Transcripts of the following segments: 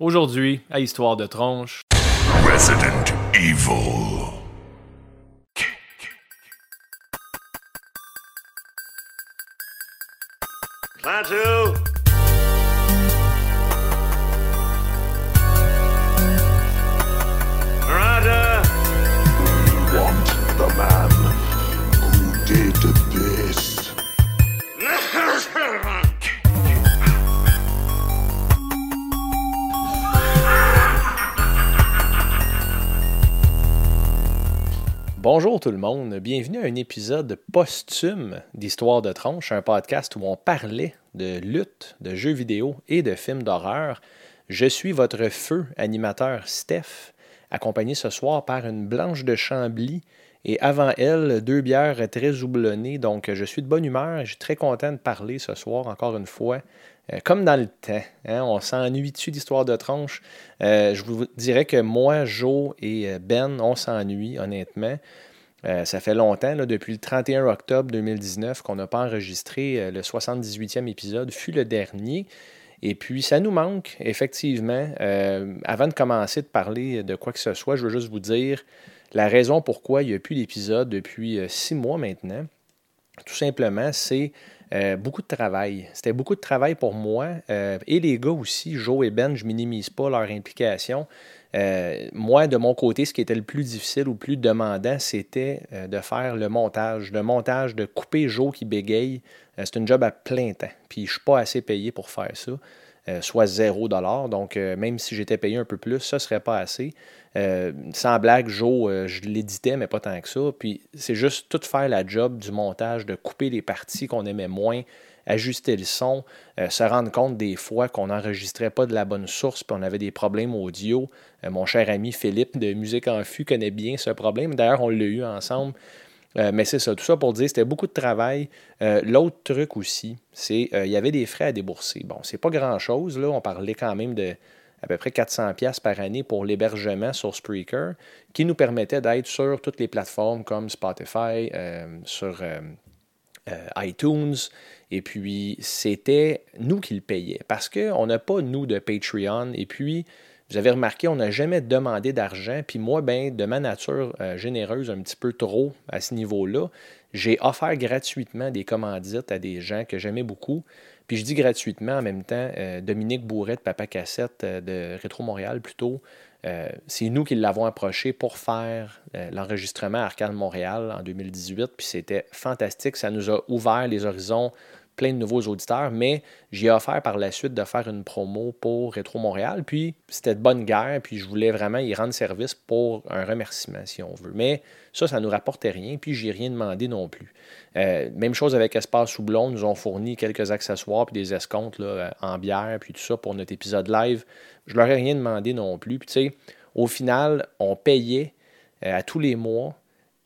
Aujourd'hui, à Histoire de tronche. Resident Evil. Bonjour tout le monde, bienvenue à un épisode posthume d'Histoire de tronche, un podcast où on parlait de lutte, de jeux vidéo et de films d'horreur. Je suis votre feu animateur Steph, accompagné ce soir par une blanche de Chambly et avant elle, deux bières très houblonnées. Donc, je suis de bonne humeur et je suis très content de parler ce soir, encore une fois, comme dans le temps. hein, on s'ennuie dessus d'histoire de tronche. Euh, je vous dirais que moi, Joe et euh, Ben, on s'ennuie, honnêtement. Euh, ça fait longtemps, depuis le 31 octobre 2019, qu'on n'a pas enregistré euh, le 78e épisode, fut le dernier. Et puis, ça nous manque, effectivement. Euh, avant de commencer de parler de quoi que ce soit, je veux juste vous dire la raison pourquoi il n'y a plus d'épisode depuis euh, six mois maintenant. Tout simplement, c'est euh, beaucoup de travail. C'était beaucoup de travail pour moi euh, et les gars aussi, Joe et Ben, je minimise pas leur implication. Euh, moi, de mon côté, ce qui était le plus difficile ou le plus demandant, c'était de faire le montage. Le montage, de couper Joe qui bégaye, c'est une job à plein temps. Puis je ne suis pas assez payé pour faire ça, soit 0 Donc, même si j'étais payé un peu plus, ça ne serait pas assez. Euh, sans blague, Joe, euh, je l'éditais, mais pas tant que ça. Puis c'est juste tout faire la job du montage, de couper les parties qu'on aimait moins, ajuster le son, euh, se rendre compte des fois qu'on n'enregistrait pas de la bonne source, puis on avait des problèmes audio. Mon cher ami Philippe de Musique en Fût connaît bien ce problème. D'ailleurs, on l'a eu ensemble. Mais c'est ça, tout ça pour dire, c'était beaucoup de travail. L'autre truc aussi, c'est qu'il y avait des frais à débourser. Bon, c'est pas grand-chose, là. On parlait quand même de à peu près 400 pièces par année pour l'hébergement sur Spreaker, qui nous permettait d'être sur toutes les plateformes comme Spotify, euh, sur euh, euh, iTunes. Et puis, c'était nous qui le payions. Parce qu'on n'a pas, nous, de Patreon. Et puis, vous avez remarqué, on n'a jamais demandé d'argent. Puis moi, ben, de ma nature généreuse, un petit peu trop à ce niveau-là, j'ai offert gratuitement des commandites à des gens que j'aimais beaucoup. Puis je dis gratuitement en même temps, euh, Dominique Bourret de Papa Cassette euh, de Rétro Montréal plutôt, euh, c'est nous qui l'avons approché pour faire l'enregistrement à Arcade Montréal en 2018. Puis c'était fantastique. Ça nous a ouvert les horizons, plein de nouveaux auditeurs. Mais j'ai offert par la suite de faire une promo pour Rétro Montréal. Puis c'était de bonne guerre. Puis je voulais vraiment y rendre service pour un remerciement, si on veut. Mais ça, ça ne nous rapportait rien. Puis j'ai rien demandé non plus. Euh, même chose avec Espace Houblon. Nous ont fourni quelques accessoires puis des escomptes là, en bière puis tout ça pour notre épisode live. Je leur ai rien demandé non plus. Puis tu sais, au final, on payait euh, à tous les mois.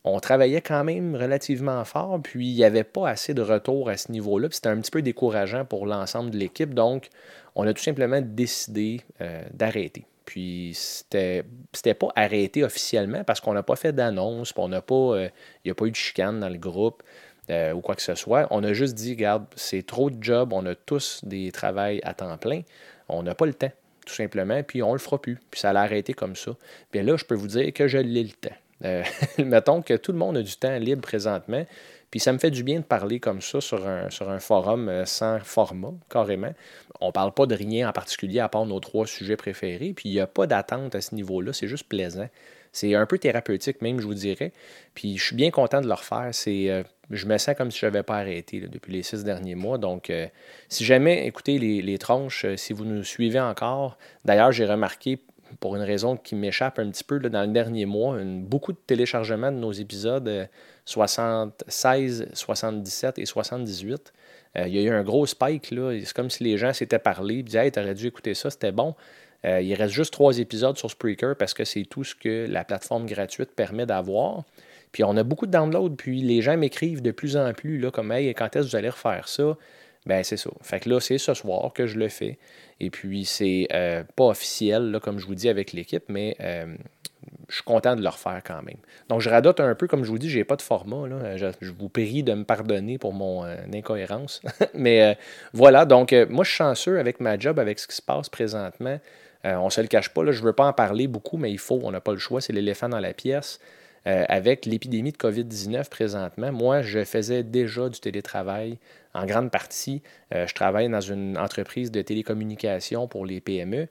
On travaillait quand même relativement fort, puis il n'y avait pas assez de retour à ce niveau-là. C'était un petit peu décourageant pour l'ensemble de l'équipe. Donc, on a tout simplement décidé euh, d'arrêter. Puis c'était c'était pas arrêté officiellement parce qu'on n'a pas fait d'annonce, on n'a pas. euh, il n'y a pas eu de chicane dans le groupe euh, ou quoi que ce soit. On a juste dit, regarde, c'est trop de job, on a tous des travails à temps plein, on n'a pas le temps, tout simplement, puis on le fera plus. Puis ça allait arrêter comme ça. Bien là, je peux vous dire que je l'ai le temps. Euh, mettons que tout le monde a du temps libre présentement, puis ça me fait du bien de parler comme ça sur un, forum euh, sans format, carrément. On parle pas de rien en particulier à part nos trois sujets préférés, puis il n'y a pas d'attente à ce niveau-là, c'est juste plaisant. C'est un peu thérapeutique même, je vous dirais. Puis je suis bien content de le refaire. Euh, je me sens comme si je n'avais pas arrêté depuis les six derniers mois. Donc, si jamais, écoutez, les, les tranches, euh, si vous nous suivez encore, d'ailleurs, j'ai remarqué, pour une raison qui m'échappe un petit peu, dans le dernier mois, beaucoup de téléchargements de nos épisodes euh, 76, 77 et 78. Euh, il y a eu un gros spike. C'est comme si les gens s'étaient parlé, disaient Hey, t'aurais dû écouter ça, c'était bon. Euh, il reste juste trois épisodes sur Spreaker parce que c'est tout ce que la plateforme gratuite permet d'avoir. Puis on a beaucoup de downloads, puis les gens m'écrivent de plus en plus, là, comme Hey, quand est-ce que vous allez refaire ça? Ben c'est ça. Fait que là, c'est ce soir que je le fais. Et puis c'est euh, pas officiel, là, comme je vous dis, avec l'équipe, mais euh, je suis content de le refaire quand même. Donc je radote un peu, comme je vous dis, j'ai pas de format. Là. Je, je vous prie de me pardonner pour mon euh, incohérence. mais euh, voilà, donc euh, moi je suis chanceux avec ma job, avec ce qui se passe présentement. Euh, on se le cache pas, là, je veux pas en parler beaucoup, mais il faut, on n'a pas le choix, c'est l'éléphant dans la pièce. Euh, avec l'épidémie de COVID-19 présentement, moi, je faisais déjà du télétravail en grande partie. je travaille dans une entreprise de télécommunications pour les PME.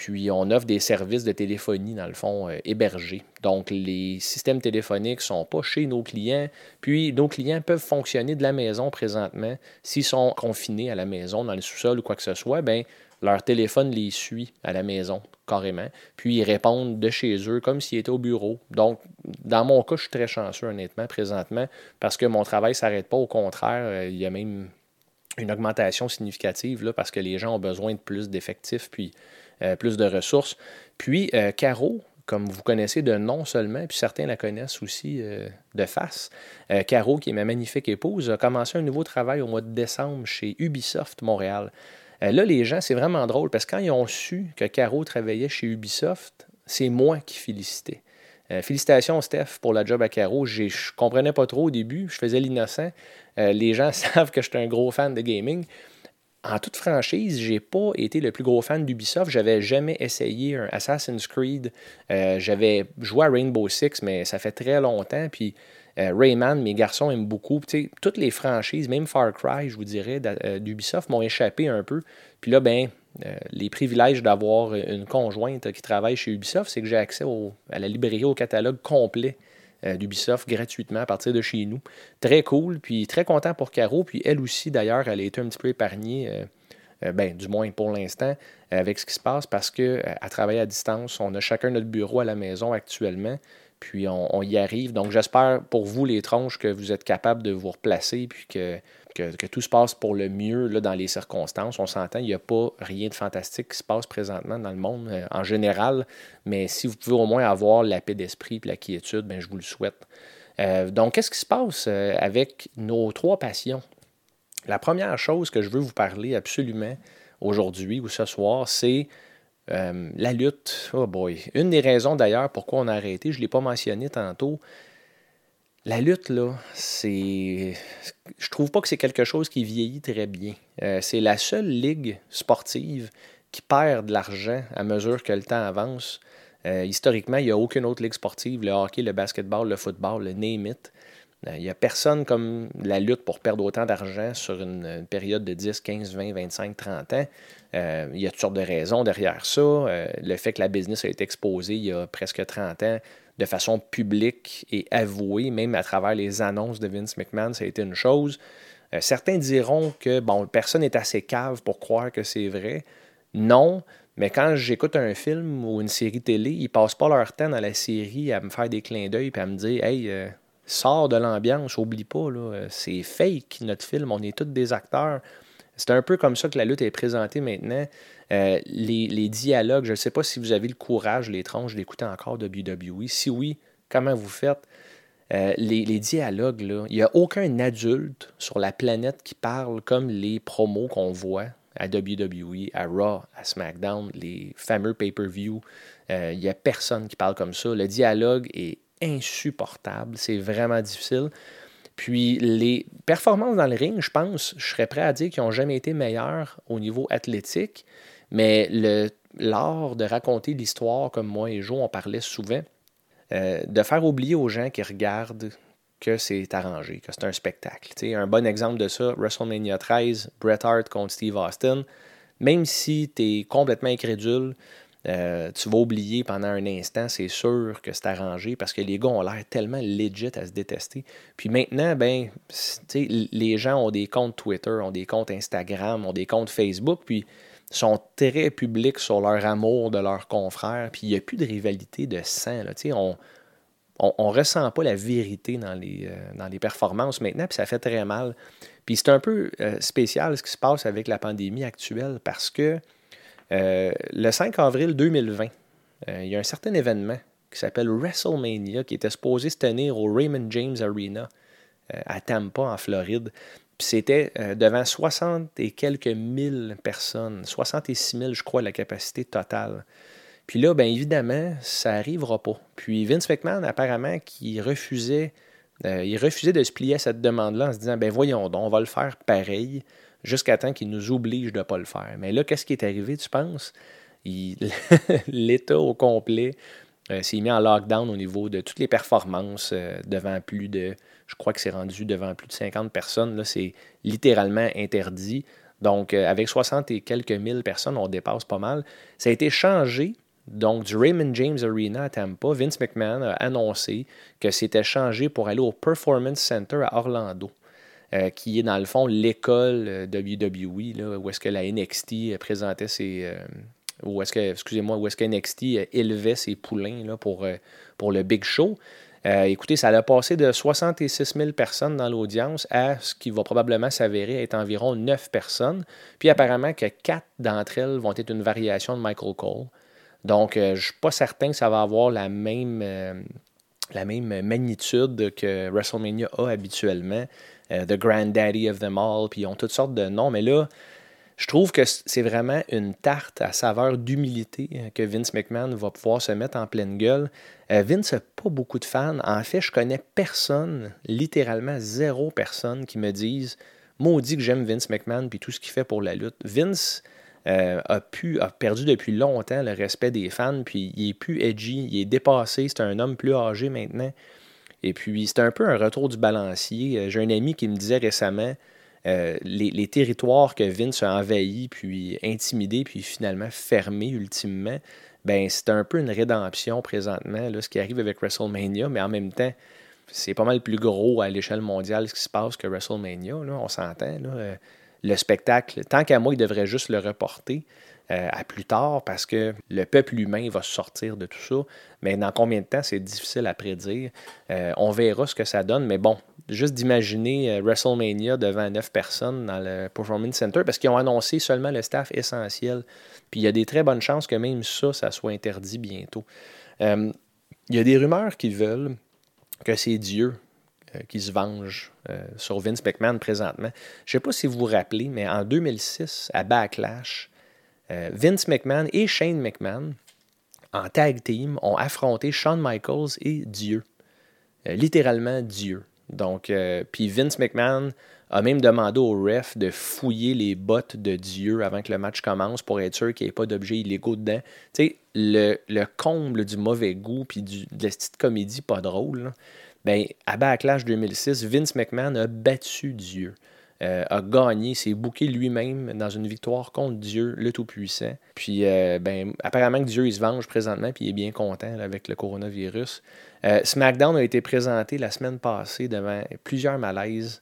Puis on offre des services de téléphonie, dans le fond, euh, hébergés. Donc les systèmes téléphoniques ne sont pas chez nos clients. Puis nos clients peuvent fonctionner de la maison présentement. S'ils sont confinés à la maison, dans le sous-sol ou quoi que ce soit, bien, leur téléphone les suit à la maison, carrément. Puis ils répondent de chez eux comme s'ils étaient au bureau. Donc, dans mon cas, je suis très chanceux, honnêtement, présentement, parce que mon travail ne s'arrête pas. Au contraire, euh, il y a même une augmentation significative là, parce que les gens ont besoin de plus d'effectifs. Puis euh, plus de ressources. Puis, euh, Caro, comme vous connaissez de nom seulement, puis certains la connaissent aussi de face, Caro, qui est ma magnifique épouse, a commencé un nouveau travail au mois de décembre chez Ubisoft Montréal. Là, les gens, c'est vraiment drôle parce que quand ils ont su que Caro travaillait chez Ubisoft, c'est moi qui félicitais. félicitations, Steph, pour la job à Caro. Je ne comprenais pas trop au début, je faisais l'innocent. les gens savent que je suis un gros fan de gaming en toute franchise, j'ai pas été le plus gros fan d'Ubisoft. J'avais jamais essayé un Assassin's Creed. Euh, j'avais joué à Rainbow Six, mais ça fait très longtemps. Puis euh, Rayman, mes garçons aiment beaucoup. toutes les franchises, même Far Cry, je vous dirais, euh, d'Ubisoft m'ont échappé un peu. Puis là, ben, les privilèges d'avoir une conjointe qui travaille chez Ubisoft, c'est que j'ai accès à la librairie, au catalogue complet euh, d'Ubisoft gratuitement à partir de chez nous. Très cool, puis très content pour Caro. Puis elle aussi, d'ailleurs, elle a été un petit peu épargnée. Euh, euh, ben, du moins pour l'instant, avec ce qui se passe, parce qu'à travailler à distance, on a chacun notre bureau à la maison actuellement, puis on y arrive. Donc j'espère pour vous, les tronches, que vous êtes capables de vous replacer, puis que que, tout se passe pour le mieux là, dans les circonstances. On s'entend, il n'y a pas rien de fantastique qui se passe présentement dans le monde euh, en général, mais si vous pouvez au moins avoir la paix d'esprit et la quiétude, ben, je vous le souhaite. Euh, donc, qu'est-ce qui se passe euh, avec nos trois passions? La première chose que je veux vous parler absolument aujourd'hui ou ce soir, c'est la lutte. Oh boy. Une des raisons d'ailleurs pourquoi on a arrêté, je ne l'ai pas mentionné tantôt, la lutte, là, c'est. Je trouve pas que c'est quelque chose qui vieillit très bien. Euh, c'est la seule ligue sportive qui perd de l'argent à mesure que le temps avance. Euh, historiquement, il n'y a aucune autre ligue sportive, le hockey, le basketball, le football, le name it. Euh, il n'y a personne comme la lutte pour perdre autant d'argent sur une, période de 10, 15, 20, 25, 30 ans. Il y a toutes sortes de raisons derrière ça. le fait que la business a été exposée il y a presque 30 ans de façon publique et avouée, même à travers les annonces de Vince McMahon, ça a été une chose. Euh, certains diront que bon, personne n'est assez cave pour croire que c'est vrai. Non, mais quand j'écoute un film ou une série télé, ils passent pas leur temps dans la série à me faire des clins d'œil et à me dire Hey, euh, sors de l'ambiance, oublie pas, euh, c'est fake notre film, on est tous des acteurs. C'est un peu comme ça que la lutte est présentée maintenant. Euh, les, dialogues, je ne sais pas si vous avez le courage, les tranches, d'écouter encore WWE. Si oui, comment vous faites? Euh, les, dialogues, là, il n'y a aucun adulte sur la planète qui parle comme les promos qu'on voit à WWE, à Raw, à SmackDown, les fameux pay-per-view. Euh, il n'y a personne qui parle comme ça. Le dialogue est insupportable. C'est vraiment difficile. Puis les performances dans le ring, je pense, je serais prêt à dire qu'ils n'ont jamais été meilleures au niveau athlétique. Mais l'art de raconter l'histoire, comme moi et Joe, on parlait souvent, euh, de faire oublier aux gens qui regardent que c'est arrangé, que c'est un spectacle. un bon exemple de ça, WrestleMania 13, Bret Hart contre Steve Austin. Même si tu es complètement incrédule, euh, tu vas oublier pendant un instant, c'est sûr que c'est arrangé parce que les gars ont l'air tellement legit à se détester. Puis maintenant, ben, les gens ont des comptes Twitter, ont des comptes Instagram, ont des comptes Facebook, puis sont très publics sur leur amour de leurs confrères, puis il n'y a plus de rivalité de sang. Là. On ne ressent pas la vérité dans les, euh, dans les performances maintenant, puis ça fait très mal. Puis c'est un peu euh, spécial ce qui se passe avec la pandémie actuelle parce que euh, le 5 avril 2020, il y a un certain événement qui s'appelle WrestleMania qui était supposé se tenir au Raymond James Arena à Tampa, en Floride c'était euh, devant 60 et quelques mille personnes, 66 000, je crois, la capacité totale. Puis là, bien évidemment, ça n'arrivera pas. Puis Vince McMahon, apparemment, qui refusait, euh, refusait de se plier à cette demande-là en se disant, ben voyons donc, on va le faire pareil, jusqu'à temps qu'il nous oblige de ne pas le faire. Mais là, qu'est-ce qui est arrivé, tu penses? l'État au complet euh, s'est mis en lockdown au niveau de toutes les performances euh, devant plus de, je crois que c'est rendu devant plus de 50 personnes. Là, c'est littéralement interdit. Donc, euh, avec 60 et quelques mille personnes, on dépasse pas mal. Ça a été changé. Donc, du Raymond James Arena à Tampa, Vince McMahon a annoncé que c'était changé pour aller au Performance Center à Orlando, euh, qui est dans le fond l'école euh, WWE, là, où est-ce que la NXT euh, présentait ses. euh, où est-ce que, excusez-moi, où est-ce que NXT élevait ses poulains là, pour, pour le Big Show. Écoutez, ça a passé de 66 000 personnes dans l'audience à ce qui va probablement s'avérer être environ 9 personnes. Puis apparemment que 4 d'entre elles vont être une variation de Michael Cole. Donc, je ne suis pas certain que ça va avoir la même, la même magnitude que WrestleMania a habituellement. Euh, The Granddaddy of them all, puis ils ont toutes sortes de noms. Mais là, je trouve que c'est vraiment une tarte à saveur d'humilité euh, que Vince McMahon va pouvoir se mettre en pleine gueule. Euh, Vince n'a pas beaucoup de fans. En fait, je connais personne, littéralement zéro personne, qui me dise Maudit que j'aime Vince McMahon puis tout ce qu'il fait pour la lutte. Vince euh, a, pu, a perdu depuis longtemps le respect des fans, puis il est plus edgy, il est dépassé, c'est un homme plus âgé maintenant. Et puis, c'est un peu un retour du balancier. Euh, J'ai un ami qui me disait récemment euh, les, territoires que Vince a envahis, puis intimidés, puis finalement fermés ultimement, ben c'est un peu une rédemption présentement, là, ce qui arrive avec WrestleMania, mais en même temps, c'est pas mal plus gros à l'échelle mondiale ce qui se passe que WrestleMania, on s'entend. là. Le spectacle, tant qu'à moi, il devrait juste le reporter euh, à plus tard parce que le peuple humain va sortir de tout ça. Mais dans combien de temps, c'est difficile à prédire. Euh, on verra ce que ça donne. Mais bon, juste d'imaginer euh, WrestleMania devant 9 personnes dans le Performance Center parce qu'ils ont annoncé seulement le staff essentiel. Puis il y a des très bonnes chances que même ça, ça soit interdit bientôt. Il y a des rumeurs qui veulent que c'est Dieu qui se venge euh, sur Vince McMahon présentement. Je ne sais pas si vous vous rappelez, mais en 2006, à Backlash, euh, Vince McMahon et Shane McMahon, en tag team, ont affronté Shawn Michaels et Dieu. Euh, littéralement Dieu. Donc, euh, puis Vince McMahon a même demandé au ref de fouiller les bottes de Dieu avant que le match commence pour être sûr qu'il n'y ait pas d'objets illégaux dedans. Tu sais, le, le comble du mauvais goût puis de la petite comédie pas drôle, ben, à Backlash 2006, Vince McMahon a battu Dieu. euh, a gagné, s'est booké lui-même dans une victoire contre Dieu, le Tout-Puissant. Puis, euh, ben, apparemment que Dieu, il se venge présentement, puis il est bien content avec le coronavirus. Euh, SmackDown a été présenté la semaine passée devant plusieurs malaises.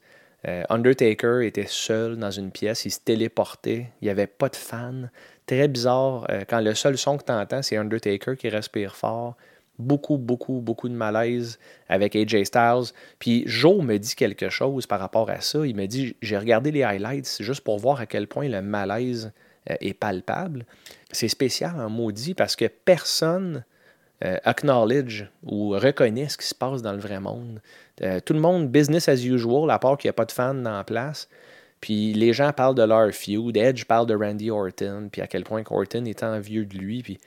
Undertaker était seul dans une pièce, il se téléportait, il n'y avait pas de fans. Très bizarre, quand le seul son que tu entends, c'est Undertaker qui respire fort. Beaucoup, beaucoup, beaucoup de malaise avec AJ Styles. Puis Joe me dit quelque chose par rapport à ça. Il me dit J'ai regardé les highlights juste pour voir à quel point le malaise euh, est palpable. C'est spécial en maudit parce que personne euh, acknowledge ou reconnaît ce qui se passe dans le vrai monde. Euh, tout le monde, business as usual, à part qu'il n'y a pas de fans la place. Puis les gens parlent de leur feud. Edge parle de Randy Orton, puis à quel point Orton est envieux de lui. Puis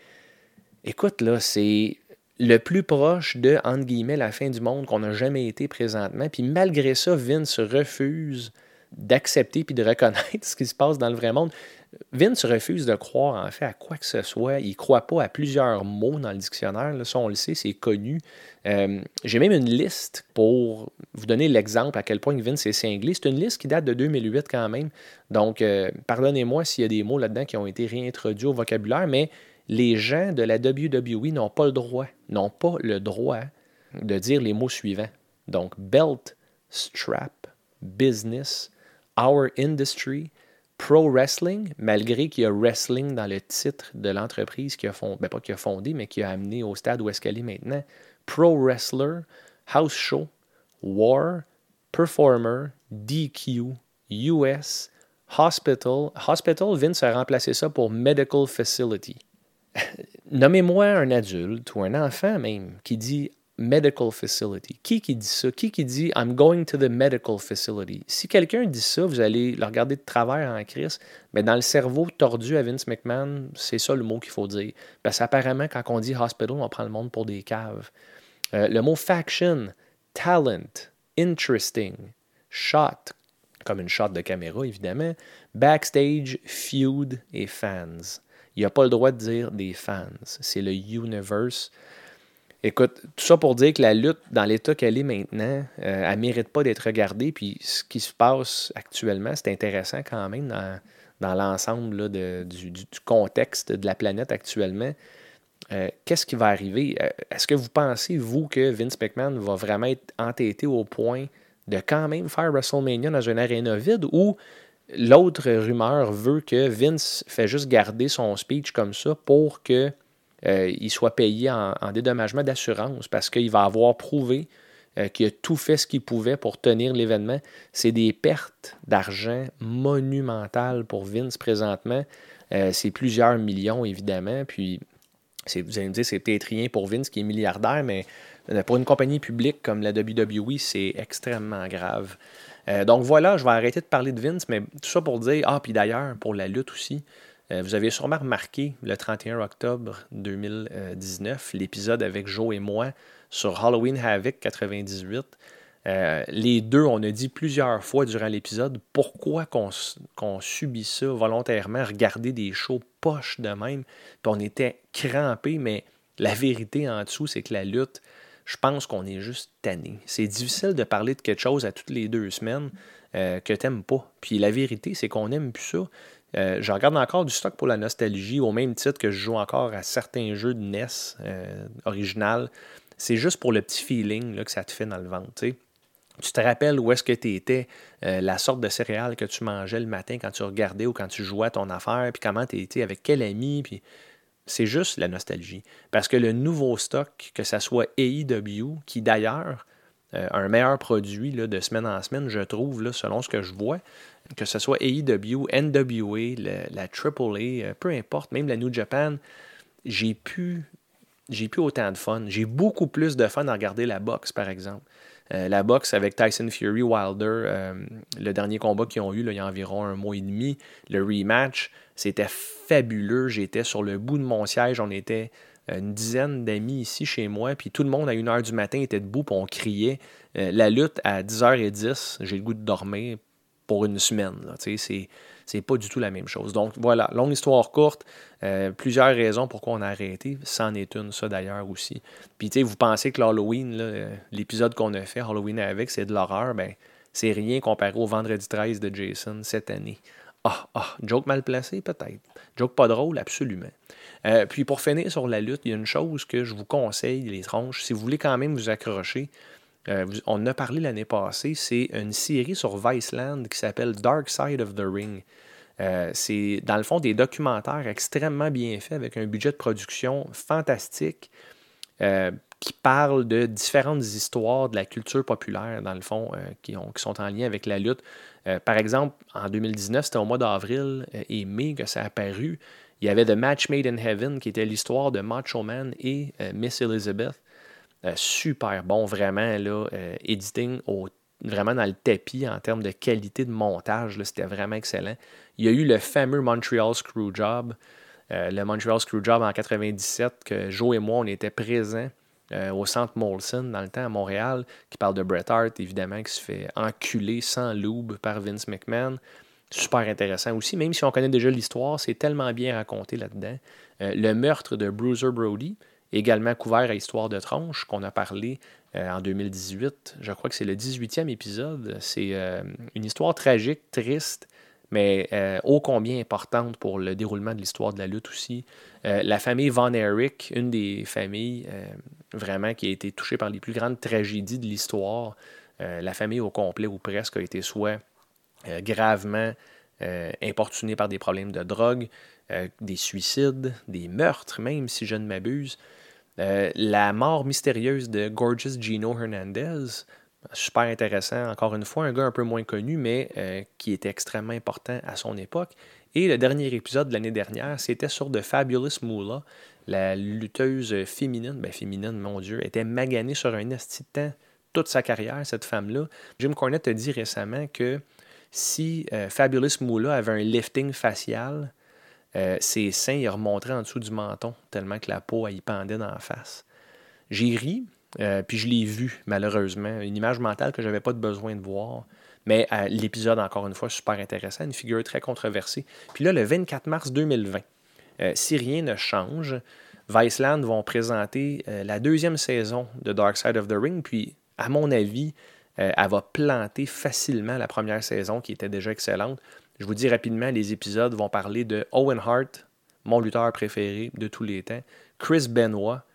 écoute, là, c'est le plus proche de, entre guillemets, la fin du monde qu'on n'a jamais été présentement. Puis malgré ça, Vince refuse d'accepter puis de reconnaître ce qui se passe dans le vrai monde. Vince refuse de croire en fait à quoi que ce soit. Il ne croit pas à plusieurs mots dans le dictionnaire. Là, ça, on le sait, c'est connu. Euh, J'ai même une liste pour vous donner l'exemple à quel point Vince est cinglé. C'est une liste qui date de 2008 quand même. Donc, euh, pardonnez-moi s'il y a des mots là-dedans qui ont été réintroduits au vocabulaire, mais les gens de la WWE n'ont pas le droit, n'ont pas le droit de dire les mots suivants. Donc, belt, strap, business, our industry, pro wrestling, malgré qu'il y a wrestling dans le titre de l'entreprise qui a fondé, ben qui a fondé, mais qui a amené au stade où est-ce qu'elle est maintenant. Pro wrestler, house show, war, performer, DQ, US, hospital. Hospital, Vince a remplacé ça pour medical facility. Nommez-moi un adulte ou un enfant même qui dit medical facility. Qui qui dit ça? Qui qui dit I'm going to the medical facility? Si quelqu'un dit ça, vous allez le regarder de travers en crise, mais dans le cerveau tordu à Vince McMahon, c'est ça le mot qu'il faut dire. Parce qu'apparemment, quand on dit hospital, on prend le monde pour des caves. Euh, le mot faction, talent, interesting, shot, comme une shot de caméra évidemment, backstage, feud et fans. Il n'a pas le droit de dire des fans. C'est le universe. Écoute, tout ça pour dire que la lutte, dans l'état qu'elle est maintenant, euh, elle ne mérite pas d'être regardée. Puis ce qui se passe actuellement, c'est intéressant quand même dans, l'ensemble du, du, contexte de la planète actuellement. Euh, qu'est-ce qui va arriver? Euh, est-ce que vous pensez, vous, que Vince McMahon va vraiment être entêté au point de quand même faire WrestleMania dans une arena vide ou l'autre rumeur veut que Vince fait juste garder son speech comme ça pour qu'il euh, soit payé en, dédommagement d'assurance parce qu'il va avoir prouvé qu'il a tout fait ce qu'il pouvait pour tenir l'événement. C'est des pertes d'argent monumentales pour Vince présentement. c'est plusieurs millions, évidemment. Puis vous allez me dire, c'est peut-être rien pour Vince qui est milliardaire, mais euh, pour une compagnie publique comme la WWE, c'est extrêmement grave. Euh, donc voilà, je vais arrêter de parler de Vince, mais tout ça pour dire, ah, puis d'ailleurs, pour la lutte aussi, euh, vous avez sûrement remarqué le 31 octobre 2019, l'épisode avec Joe et moi sur Halloween Havoc 98. Euh, les deux, on a dit plusieurs fois durant l'épisode pourquoi qu'on subit ça volontairement, regarder des shows poches de même. Puis on était crampés, mais la vérité en dessous, c'est que la lutte, je pense qu'on est juste tanné. C'est difficile de parler de quelque chose à toutes les deux semaines euh, que t'aimes pas. Puis la vérité, c'est qu'on aime plus ça. Euh, je encore du stock pour la nostalgie, au même titre que je joue encore à certains jeux de NES original. C'est juste pour le petit feeling là, que ça te fait dans le ventre. Tu te rappelles où est-ce que tu étais, euh, la sorte de céréales que tu mangeais le matin quand tu regardais ou quand tu jouais à ton affaire, puis comment tu étais, avec quel ami, puis c'est juste la nostalgie. Parce que le nouveau stock, que ce soit AEW, qui d'ailleurs euh, a un meilleur produit là, de semaine en semaine, je trouve, selon ce que je vois, que ce soit AEW, NWA, la AAA, euh, peu importe, même la New Japan, j'ai pu j'ai plus autant de fun. J'ai beaucoup plus de fun à regarder la boxe, par exemple. Euh, la boxe avec Tyson Fury, Wilder, euh, le dernier combat qu'ils ont eu il y a environ un mois et demi, le rematch, c'était fabuleux. J'étais sur le bout de mon siège. On était une dizaine d'amis ici chez moi, puis tout le monde à 1h du matin était debout, puis on criait. Euh, la lutte à 10h10, j'ai le goût de dormir pour une semaine. C'est c'est pas du tout la même chose. Donc voilà, longue histoire courte, euh, plusieurs raisons pourquoi on a arrêté. C'en est une, ça d'ailleurs aussi. Puis tu sais, vous pensez que l'Halloween, l'épisode qu'on a fait, Halloween avec, c'est de l'horreur, ben c'est rien comparé au vendredi 13 de Jason cette année. Ah, ah, joke mal placé peut-être. Joke pas drôle, absolument. Euh, puis pour finir sur la lutte, il y a une chose que je vous conseille, les tronches, si vous voulez quand même vous accrocher, on en a parlé l'année passée, c'est une série sur Viceland qui s'appelle Dark Side of the Ring. Euh, c'est dans le fond des documentaires extrêmement bien faits avec un budget de production fantastique euh, qui parlent de différentes histoires de la culture populaire, dans le fond, euh, qui, qui, sont en lien avec la lutte. par exemple, en 2019, c'était au mois d'avril et mai que ça a apparu. Il y avait The Match Made in Heaven, qui était l'histoire de Macho Man et Miss Elizabeth. Super bon, vraiment, là, editing au vraiment dans le tapis en termes de qualité de montage. C'était vraiment excellent. Il y a eu le fameux Montreal Screwjob. Euh, le Montreal Screwjob en 97, que Joe et moi, on était présents euh, au centre Molson dans le temps à Montréal, qui parle de Bret Hart, évidemment, qui se fait enculer sans loup par Vince McMahon. Super intéressant aussi, même si on connaît déjà l'histoire, c'est tellement bien raconté là-dedans. Euh, le meurtre de Bruiser Brody, également couvert à Histoire de tronche, qu'on a parlé euh, en 2018. Je crois que c'est le 18e épisode. C'est euh, une histoire tragique, triste, mais euh, ô combien importante pour le déroulement de l'histoire de la lutte aussi. la famille Von Erich, une des familles vraiment qui a été touchée par les plus grandes tragédies de l'histoire. la famille au complet ou presque a été soit gravement importunée par des problèmes de drogue, des suicides, des meurtres même, si je ne m'abuse. Euh, la mort mystérieuse de Gorgeous Gino Hernandez, super intéressant, encore une fois, un gars un peu moins connu, mais euh, qui était extrêmement important à son époque. Et le dernier épisode de l'année dernière, c'était sur The Fabulous Moolah, la lutteuse féminine, ben féminine, mon Dieu, était maganée sur un esti toute sa carrière, cette femme-là. Jim Cornette a dit récemment que si euh, Fabulous Moolah avait un lifting facial, euh, ses seins remontaient en dessous du menton, tellement que la peau y pendait dans la face. J'ai ri, euh, puis je l'ai vu, malheureusement. Une image mentale que je n'avais pas de besoin de voir. Mais euh, l'épisode, encore une fois, super intéressant, une figure très controversée. Puis là, le 24 mars 2020, Euh, si rien ne change, Viceland vont présenter la deuxième saison de Dark Side of the Ring, puis à mon avis, elle va planter facilement la première saison qui était déjà excellente. Je vous dis rapidement, les épisodes vont parler de Owen Hart, mon lutteur préféré de tous les temps, Chris Benoit,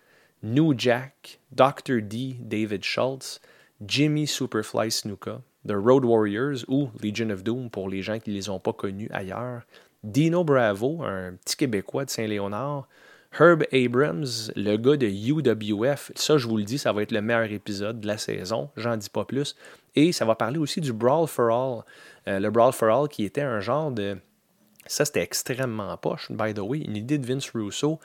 New Jack, Dr. D, David Schultz, Jimmy Superfly Snuka, The Road Warriors ou Legion of Doom pour les gens qui ne les ont pas connus ailleurs, Dino Bravo, un petit Québécois de Saint-Léonard, Herb Abrams, le gars de UWF, ça je vous le dis, ça va être le meilleur épisode de la saison, j'en dis pas plus. Et ça va parler aussi du Brawl for All. Euh, le Brawl for All qui était un genre de... Ça c'était extrêmement poche, by the way, une idée de Vince Russo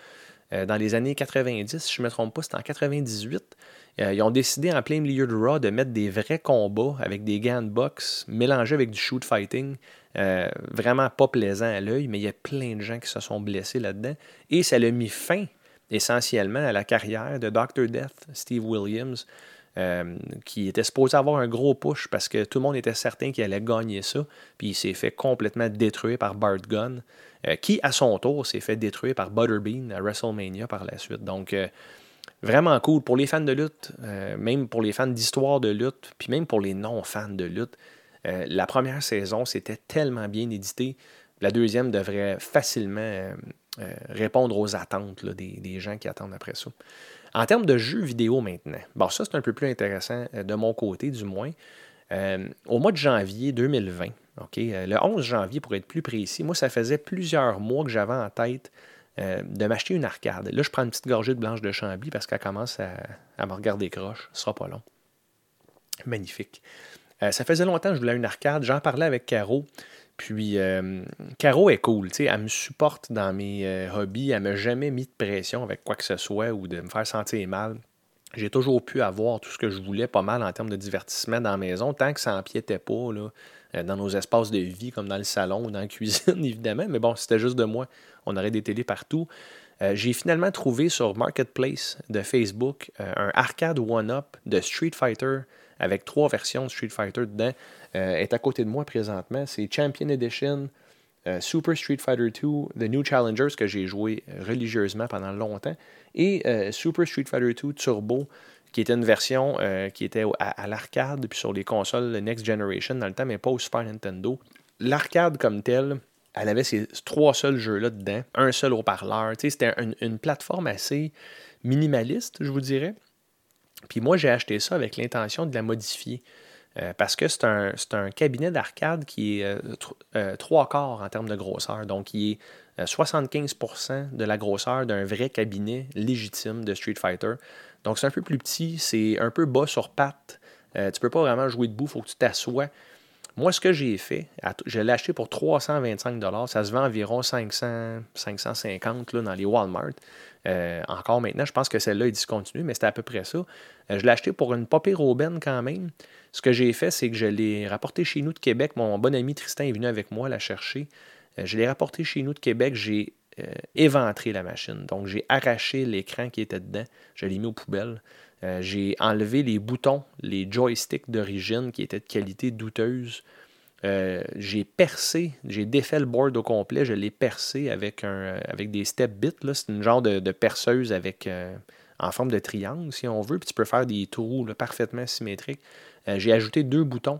euh, dans les années 90, si je ne me trompe pas, c'était en 98. Euh, ils ont décidé en plein milieu de Raw de mettre des vrais combats avec des gants de boxe mélangés avec du shoot fighting. Vraiment pas plaisant à l'œil, mais il y a plein de gens qui se sont blessés là-dedans. Et ça l'a mis fin essentiellement à la carrière de Dr. Death, Steve Williams, euh, qui était supposé avoir un gros push parce que tout le monde était certain qu'il allait gagner ça. Puis il s'est fait complètement détruire par Bart Gunn, qui à son tour s'est fait détruire par Butterbean à WrestleMania par la suite. Donc Vraiment cool pour les fans de lutte, euh, même pour les fans d'histoire de lutte, puis même pour les non-fans de lutte. Euh, la première saison, c'était tellement bien édité. La deuxième devrait facilement euh, répondre aux attentes des, gens qui attendent après ça. En termes de jeux vidéo maintenant, bon, ça c'est un peu plus intéressant de mon côté du moins. au mois de janvier 2020, ok, le 11 janvier pour être plus précis, moi ça faisait plusieurs mois que j'avais en tête euh, de m'acheter une arcade. Là, je prends une petite gorgée de blanche de Chambly parce qu'elle commence à, me regarder croche. Ce sera pas long. Magnifique. Euh, ça faisait longtemps que je voulais une arcade. J'en parlais avec Caro. Puis, euh, Caro est cool. Elle me supporte dans mes hobbies. Elle ne m'a jamais mis de pression avec quoi que ce soit ou de me faire sentir mal. J'ai toujours pu avoir tout ce que je voulais, pas mal en termes de divertissement dans la maison, tant que ça n'empiétait pas là, dans nos espaces de vie, comme dans le salon ou dans la cuisine, évidemment. Mais bon, c'était juste de moi on aurait des télés partout. Euh, j'ai finalement trouvé sur Marketplace de Facebook euh, un arcade one-up de Street Fighter avec trois versions de Street Fighter dedans. Euh, est à côté de moi présentement. C'est Champion Edition, Super Street Fighter 2, The New Challengers que j'ai joué religieusement pendant longtemps, et Super Street Fighter 2 Turbo qui était une version qui était à, l'arcade, puis sur les consoles Next Generation dans le temps, mais pas au Super Nintendo. L'arcade comme tel, elle avait ces trois seuls jeux-là dedans, un seul haut-parleur. C'était une, plateforme assez minimaliste, je vous dirais. Puis moi, j'ai acheté ça avec l'intention de la modifier. Euh, parce que c'est un, cabinet d'arcade qui est euh, euh, trois quarts en termes de grosseur. Donc, il est 75% de la grosseur d'un vrai cabinet légitime de Street Fighter. Donc, c'est un peu plus petit, c'est un peu bas sur pattes. tu ne peux pas vraiment jouer debout, il faut que tu t'assoies. Moi, ce que j'ai fait, je l'ai acheté pour 325 Ça se vend environ 500, 550 là, dans les Walmart. Euh, encore maintenant, je pense que celle-là est discontinue, mais c'était à peu près ça. Euh, je l'ai acheté pour une popée Robin quand même. Ce que j'ai fait, c'est que je l'ai rapporté chez nous de Québec. Mon bon ami Tristan est venu avec moi la chercher. Euh, je l'ai rapporté chez nous de Québec. J'ai éventré la machine. Donc, j'ai arraché l'écran qui était dedans. Je l'ai mis aux poubelles. Euh, j'ai enlevé les boutons, les joysticks d'origine qui étaient de qualité douteuse. Euh, j'ai percé, j'ai défait le board au complet, je l'ai percé avec, avec des step bits. C'est une genre de, perceuse avec, euh, en forme de triangle, si on veut. Puis tu peux faire des trous parfaitement symétriques. j'ai ajouté deux boutons.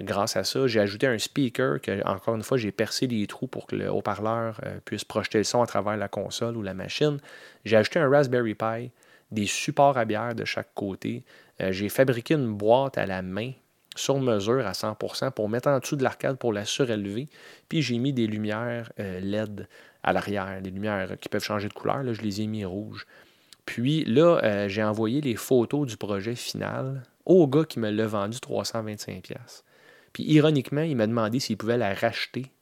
grâce à ça, j'ai ajouté un speaker que, encore une fois, j'ai percé les trous pour que le haut-parleur puisse projeter le son à travers la console ou la machine. J'ai ajouté un Raspberry Pi des supports à bière de chaque côté. Euh, j'ai fabriqué une boîte à la main sur mesure à 100% pour mettre en dessous de l'arcade pour la surélever. Puis j'ai mis des lumières euh, LED à l'arrière, des lumières qui peuvent changer de couleur. Là, je les ai mis rouges. Puis là, euh, j'ai envoyé les photos du projet final au gars qui me l'a vendu 325$. Puis ironiquement, il m'a demandé s'il pouvait la racheter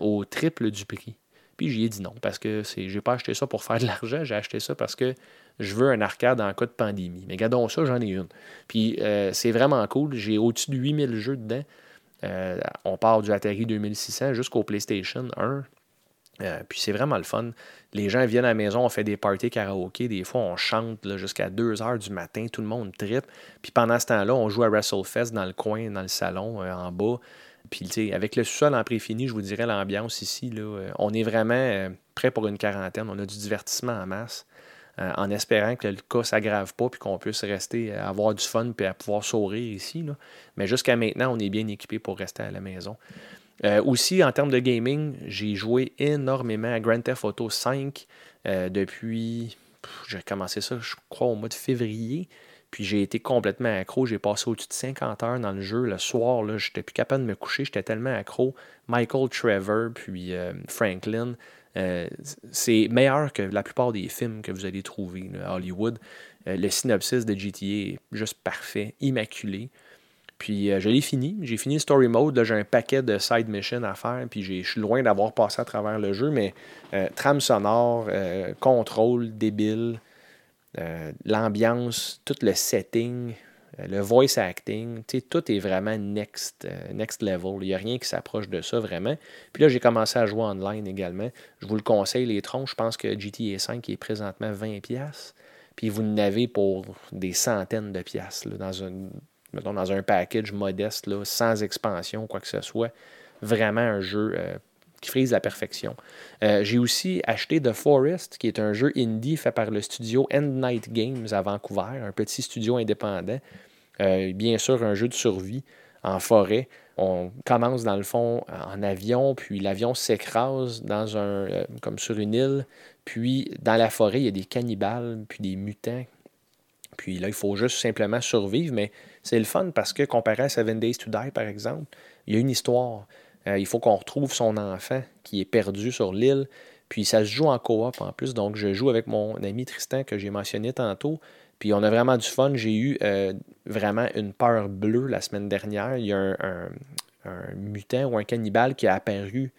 au triple du prix. Puis j'ai dit non, parce que c'est, n'ai pas acheté ça pour faire de l'argent, j'ai acheté ça parce que je veux un arcade en cas de pandémie. Mais gardons ça, j'en ai une. Puis euh, c'est vraiment cool. J'ai au-dessus de 8000 jeux dedans. Euh, on part du Atari 2600 jusqu'au PlayStation 1. Euh, puis c'est vraiment le fun. Les gens viennent à la maison, on fait des parties karaoké. Des fois, on chante jusqu'à 2 heures du matin. Tout le monde tripe. Puis pendant ce temps-là, on joue à WrestleFest dans le coin, dans le salon, en bas. Puis, avec le sous-sol en préfini, je vous dirais l'ambiance ici, on est vraiment prêt pour une quarantaine. On a du divertissement en masse, euh, en espérant que le cas ne s'aggrave pas, puis qu'on puisse rester, à avoir du fun, puis à pouvoir sourire ici. Mais jusqu'à maintenant, on est bien équipé pour rester à la maison. aussi, en termes de gaming, j'ai joué énormément à Grand Theft Auto 5 depuis. J'ai commencé ça, je crois, au mois de février. Puis j'ai été complètement accro. J'ai passé au-dessus de 50 heures dans le jeu. Le soir, là, j'étais plus capable de me coucher. J'étais tellement accro. Michael Trevor, puis euh, Franklin, euh, c'est meilleur que la plupart des films que vous allez trouver à Hollywood. Euh, le synopsis de GTA est juste parfait, immaculé. Puis je l'ai fini. J'ai fini le story mode. J'ai un paquet de side missions à faire. Puis je suis loin d'avoir passé à travers le jeu. Mais trame sonore, contrôle débile. Euh, l'ambiance, tout le setting, euh, le voice acting, tout est vraiment next, euh, next level. Il n'y a rien qui s'approche de ça vraiment. Puis là, j'ai commencé à jouer online également. Je vous le conseille, les troncs. Je pense que GTA 5 est présentement 20$. Puis vous n'avez pour des centaines de piastres dans, un, package modeste, sans expansion, quoi que ce soit. Vraiment un jeu qui frise la perfection. Euh, j'ai aussi acheté The Forest, qui est un jeu indie fait par le studio End Night Games à Vancouver, un petit studio indépendant. Euh, bien sûr, un jeu de survie en forêt. On commence dans le fond en avion, puis l'avion s'écrase dans un, euh, comme sur une île. Puis dans la forêt, il y a des cannibales, puis des mutants. Puis là, il faut juste simplement survivre, mais c'est le fun parce que comparé à Seven Days to Die, par exemple, il y a une histoire. Euh, il faut qu'on retrouve son enfant qui est perdu sur l'île. Puis ça se joue en coop en plus. Donc je joue avec mon ami Tristan que j'ai mentionné tantôt. Puis on a vraiment du fun. J'ai eu euh, vraiment une peur bleue la semaine dernière. Il y a un, mutant ou un cannibale qui a apparu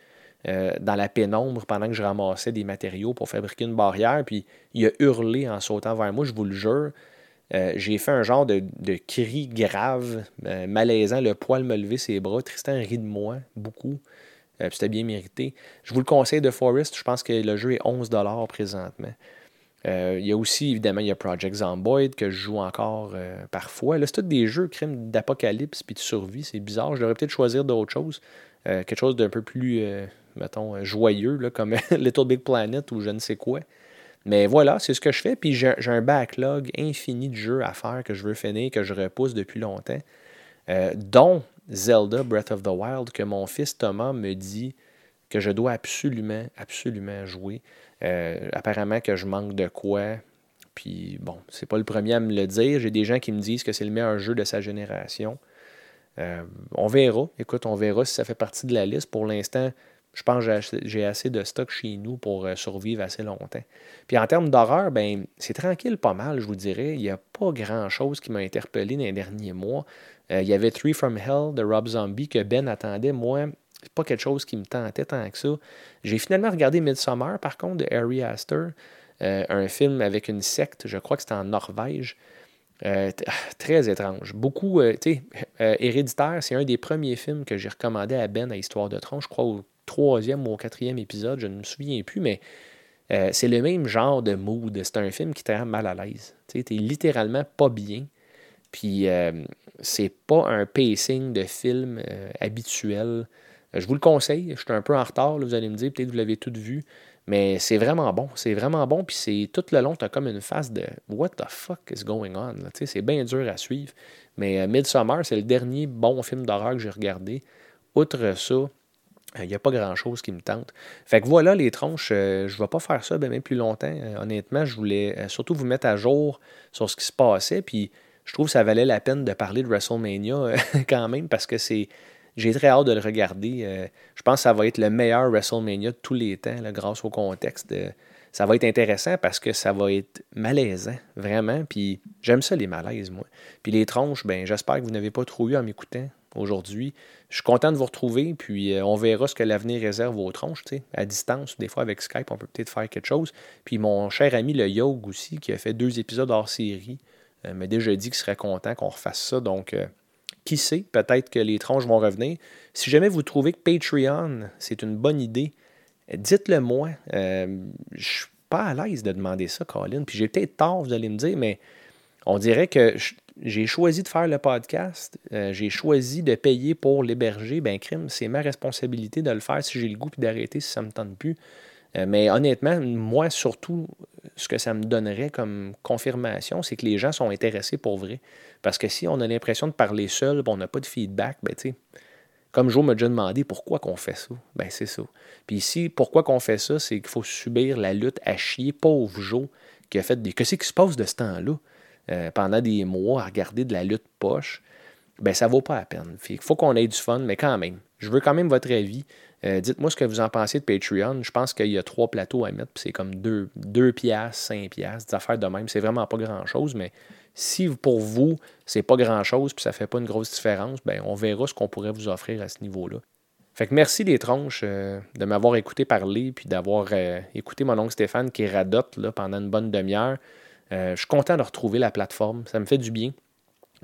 euh, dans la pénombre pendant que je ramassais des matériaux pour fabriquer une barrière. Puis il a hurlé en sautant vers moi, je vous le jure. Euh, j'ai fait un genre de, cri grave, malaisant, le poil me lever ses bras. Tristan rit de moi beaucoup. C'était bien mérité. Je vous le conseille de Forest. Je pense que le jeu est 11 présentement. Il y a aussi, évidemment, il y a Project Zomboid que je joue encore parfois. Là, c'est tous des jeux crime d'apocalypse puis de survie. C'est bizarre. Je devrais peut-être choisir d'autres choses. quelque chose d'un peu plus, mettons, joyeux, là, comme Little Big Planet ou je ne sais quoi. Mais voilà, c'est ce que je fais. Puis j'ai un backlog infini de jeux à faire que je veux finir, que je repousse depuis longtemps, euh, dont Zelda Breath of the Wild, que mon fils Thomas me dit que je dois absolument, absolument jouer. Euh, apparemment que je manque de quoi. Puis bon, c'est pas le premier à me le dire. J'ai des gens qui me disent que c'est le meilleur jeu de sa génération. Euh, on verra. Écoute, on verra si ça fait partie de la liste. Pour l'instant, je pense que j'ai assez de stock chez nous pour euh, survivre assez longtemps. Puis en termes d'horreur, ben, c'est tranquille pas mal, je vous dirais. Il n'y a pas grand-chose qui m'a interpellé dans les derniers mois. Il y avait Three from Hell de Rob Zombie que Ben attendait. Moi, c'est pas quelque chose qui me tentait tant que ça. J'ai finalement regardé Midsommar, par contre, de Harry Astor. Euh, un film avec une secte, je crois que c'était en Norvège. très étrange. Beaucoup, tu sais, Héréditaire, c'est un des premiers films que j'ai recommandé à Ben à Histoire de Tronc, je crois, au troisième ou au quatrième épisode, je ne me souviens plus, mais euh, c'est le même genre de mood. C'est un film qui te rend mal à l'aise. Tu es littéralement pas bien. Puis euh, c'est pas un pacing de film euh, habituel. Je vous le conseille. Je suis un peu en retard, vous allez me dire, peut-être que vous l'avez tout vu. Mais c'est vraiment bon. C'est vraiment bon. Puis c'est tout le long, tu as comme une phase de What the fuck is going on? C'est bien dur à suivre. Mais Midsommar, c'est le dernier bon film d'horreur que j'ai regardé. Outre ça, il euh, n'y a pas grand-chose qui me tente. Fait que voilà les tronches. Euh, je ne vais pas faire ça bien plus longtemps. Euh, honnêtement, je voulais surtout vous mettre à jour sur ce qui se passait. Puis je trouve que ça valait la peine de parler de WrestleMania quand même parce que c'est. J'ai très hâte de le regarder. je pense que ça va être le meilleur WrestleMania de tous les temps, grâce au contexte. ça va être intéressant parce que ça va être malaisant, vraiment. Puis j'aime ça, les malaises, moi. Puis les tronches, ben j'espère que vous n'avez pas trop eu en m'écoutant aujourd'hui. Je suis content de vous retrouver, puis euh, on verra ce que l'avenir réserve aux tronches, tu sais, à distance. Des fois, avec Skype, on peut peut-être faire quelque chose. Puis mon cher ami, le Yog aussi, qui a fait deux épisodes hors série, euh, m'a déjà dit qu'il serait content qu'on refasse ça. Donc, euh, qui sait, peut-être que les tronches vont revenir. Si jamais vous trouvez que Patreon, c'est une bonne idée, dites-le moi. je suis pas à l'aise de demander ça, Colin. Puis j'ai peut-être tort, vous allez me dire, mais on dirait que j'ai choisi de faire le podcast, euh, j'ai choisi de payer pour l'héberger, ben crime, c'est ma responsabilité de le faire si j'ai le goût puis d'arrêter si ça ne me tente plus. Euh, mais honnêtement, moi surtout, ce que ça me donnerait comme confirmation, c'est que les gens sont intéressés pour vrai. Parce que si on a l'impression de parler seul, on n'a pas de feedback, ben tu comme Joe m'a déjà demandé pourquoi qu'on fait ça, ben c'est ça. Puis ici, pourquoi qu'on fait ça, c'est qu'il faut subir la lutte à chier, pauvre Joe, qui a fait des. Qu'est-ce qui se passe de ce temps-là? Euh, pendant des mois à regarder de la lutte poche, ben ça vaut pas la peine. Il faut qu'on ait du fun, mais quand même, je veux quand même votre avis. Euh, dites-moi ce que vous en pensez de Patreon. Je pense qu'il y a trois plateaux à mettre, puis c'est comme 2 deux, piastres, 5 piastres, des affaires de même. C'est vraiment pas grand-chose, mais si pour vous, c'est pas grand-chose, puis ça fait pas une grosse différence, ben on verra ce qu'on pourrait vous offrir à ce niveau-là. Fait que merci les tronches euh, de m'avoir écouté parler, puis d'avoir écouté mon oncle Stéphane qui radote là, pendant une bonne demi-heure. Euh, je suis content de retrouver la plateforme. Ça me fait du bien.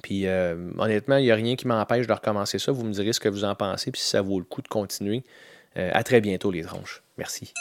Puis euh, honnêtement, il n'y a rien qui m'empêche de recommencer ça. Vous me direz ce que vous en pensez, puis si ça vaut le coup de continuer. Euh, à très bientôt, les tronches. Merci.